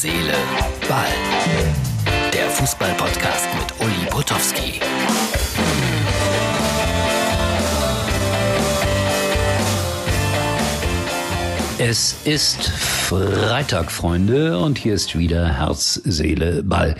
Seele, Ball. Der Fußball-Podcast mit Uli Potowski. Es ist Freitag, Freunde, und hier ist wieder Herz, Seele, Ball.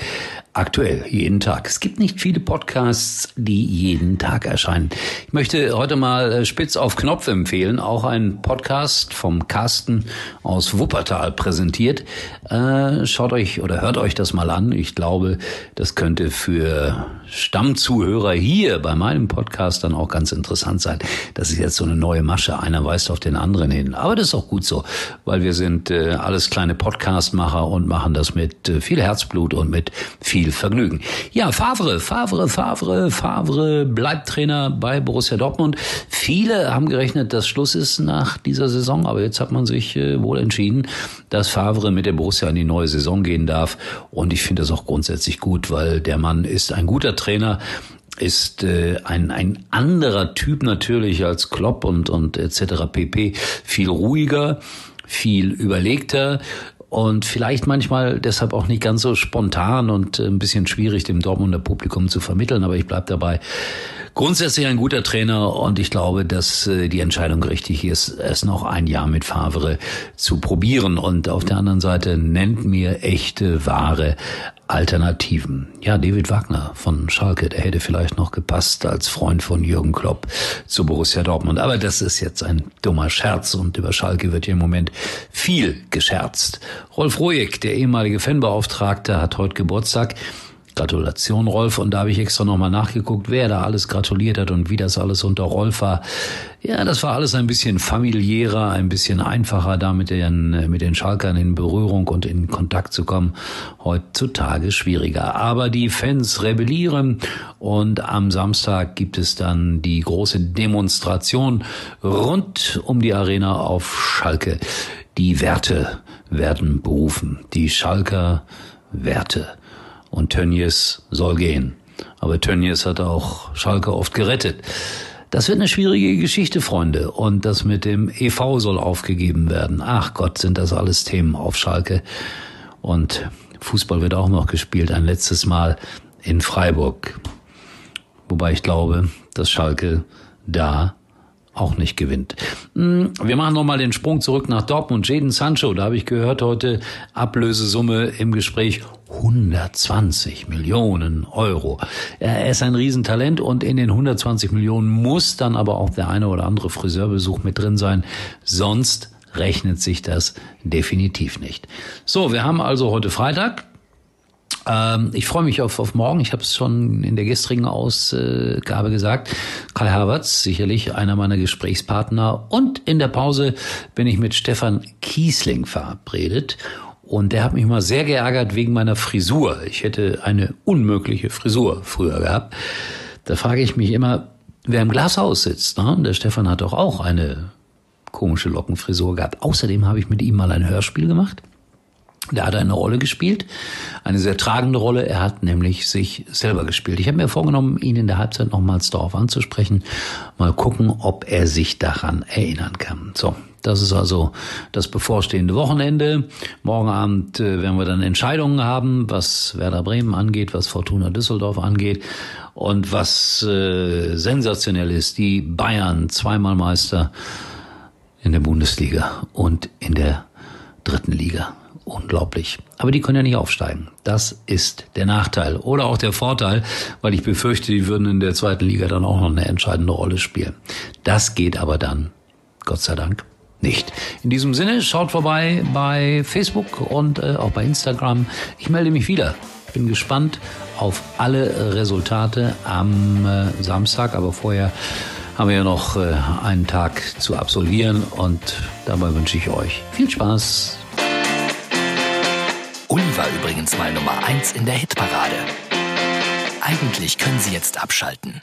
Aktuell, jeden Tag. Es gibt nicht viele Podcasts, die jeden Tag erscheinen. Ich möchte heute mal äh, spitz auf Knopf empfehlen, auch ein Podcast vom Carsten aus Wuppertal präsentiert. Äh, schaut euch oder hört euch das mal an. Ich glaube, das könnte für Stammzuhörer hier bei meinem Podcast dann auch ganz interessant sein. Das ist jetzt so eine neue Masche. Einer weist auf den anderen hin. Aber das ist auch gut so, weil wir sind äh, alles kleine Podcastmacher und machen das mit äh, viel Herzblut und mit viel Vergnügen. Ja, Favre, Favre, Favre, Favre bleibt Trainer bei Borussia Dortmund. Viele haben gerechnet, dass Schluss ist nach dieser Saison, aber jetzt hat man sich äh, wohl entschieden, dass Favre mit der Borussia in die neue Saison gehen darf. Und ich finde das auch grundsätzlich gut, weil der Mann ist ein guter Trainer ist äh, ein, ein anderer Typ natürlich als Klopp und, und etc. pp. Viel ruhiger, viel überlegter und vielleicht manchmal deshalb auch nicht ganz so spontan und ein bisschen schwierig dem Dortmunder Publikum zu vermitteln, aber ich bleib dabei. Grundsätzlich ein guter Trainer und ich glaube, dass äh, die Entscheidung richtig ist, es noch ein Jahr mit Favre zu probieren. Und auf der anderen Seite nennt mir echte, wahre Alternativen. Ja, David Wagner von Schalke, der hätte vielleicht noch gepasst als Freund von Jürgen Klopp zu Borussia Dortmund. Aber das ist jetzt ein dummer Scherz und über Schalke wird hier im Moment viel gescherzt. Rolf Rojek, der ehemalige Fanbeauftragte, hat heute Geburtstag. Gratulation, Rolf. Und da habe ich extra nochmal nachgeguckt, wer da alles gratuliert hat und wie das alles unter Rolf war. Ja, das war alles ein bisschen familiärer, ein bisschen einfacher, da mit den, mit den Schalkern in Berührung und in Kontakt zu kommen. Heutzutage schwieriger. Aber die Fans rebellieren und am Samstag gibt es dann die große Demonstration rund um die Arena auf Schalke. Die Werte werden berufen. Die Schalker Werte und Tönnies soll gehen. Aber Tönnies hat auch Schalke oft gerettet. Das wird eine schwierige Geschichte, Freunde. Und das mit dem EV soll aufgegeben werden. Ach Gott, sind das alles Themen auf Schalke. Und Fußball wird auch noch gespielt, ein letztes Mal in Freiburg. Wobei ich glaube, dass Schalke da auch nicht gewinnt. Hm, wir machen nochmal den Sprung zurück nach Dortmund. Jaden Sancho, da habe ich gehört heute Ablösesumme im Gespräch 120 Millionen Euro. Er ist ein Riesentalent und in den 120 Millionen muss dann aber auch der eine oder andere Friseurbesuch mit drin sein. Sonst rechnet sich das definitiv nicht. So, wir haben also heute Freitag. Ähm, ich freue mich auf, auf morgen. Ich habe es schon in der gestrigen Ausgabe gesagt. Kai Havertz, sicherlich einer meiner Gesprächspartner. Und in der Pause bin ich mit Stefan Kiesling verabredet. Und der hat mich mal sehr geärgert wegen meiner Frisur. Ich hätte eine unmögliche Frisur früher gehabt. Da frage ich mich immer, wer im Glashaus sitzt. Ne? Der Stefan hat doch auch eine komische Lockenfrisur gehabt. Außerdem habe ich mit ihm mal ein Hörspiel gemacht. Der hat eine Rolle gespielt, eine sehr tragende Rolle. Er hat nämlich sich selber gespielt. Ich habe mir vorgenommen, ihn in der Halbzeit nochmals darauf anzusprechen. Mal gucken, ob er sich daran erinnern kann. So, das ist also das bevorstehende Wochenende. Morgen Abend äh, werden wir dann Entscheidungen haben, was Werder Bremen angeht, was Fortuna Düsseldorf angeht. Und was äh, sensationell ist, die Bayern, zweimal Meister in der Bundesliga und in der dritten Liga unglaublich. Aber die können ja nicht aufsteigen. Das ist der Nachteil. Oder auch der Vorteil, weil ich befürchte, die würden in der zweiten Liga dann auch noch eine entscheidende Rolle spielen. Das geht aber dann, Gott sei Dank, nicht. In diesem Sinne, schaut vorbei bei Facebook und äh, auch bei Instagram. Ich melde mich wieder. Bin gespannt auf alle Resultate am äh, Samstag, aber vorher haben wir ja noch äh, einen Tag zu absolvieren und dabei wünsche ich euch viel Spaß. Uli war übrigens mal Nummer 1 in der Hitparade. Eigentlich können Sie jetzt abschalten.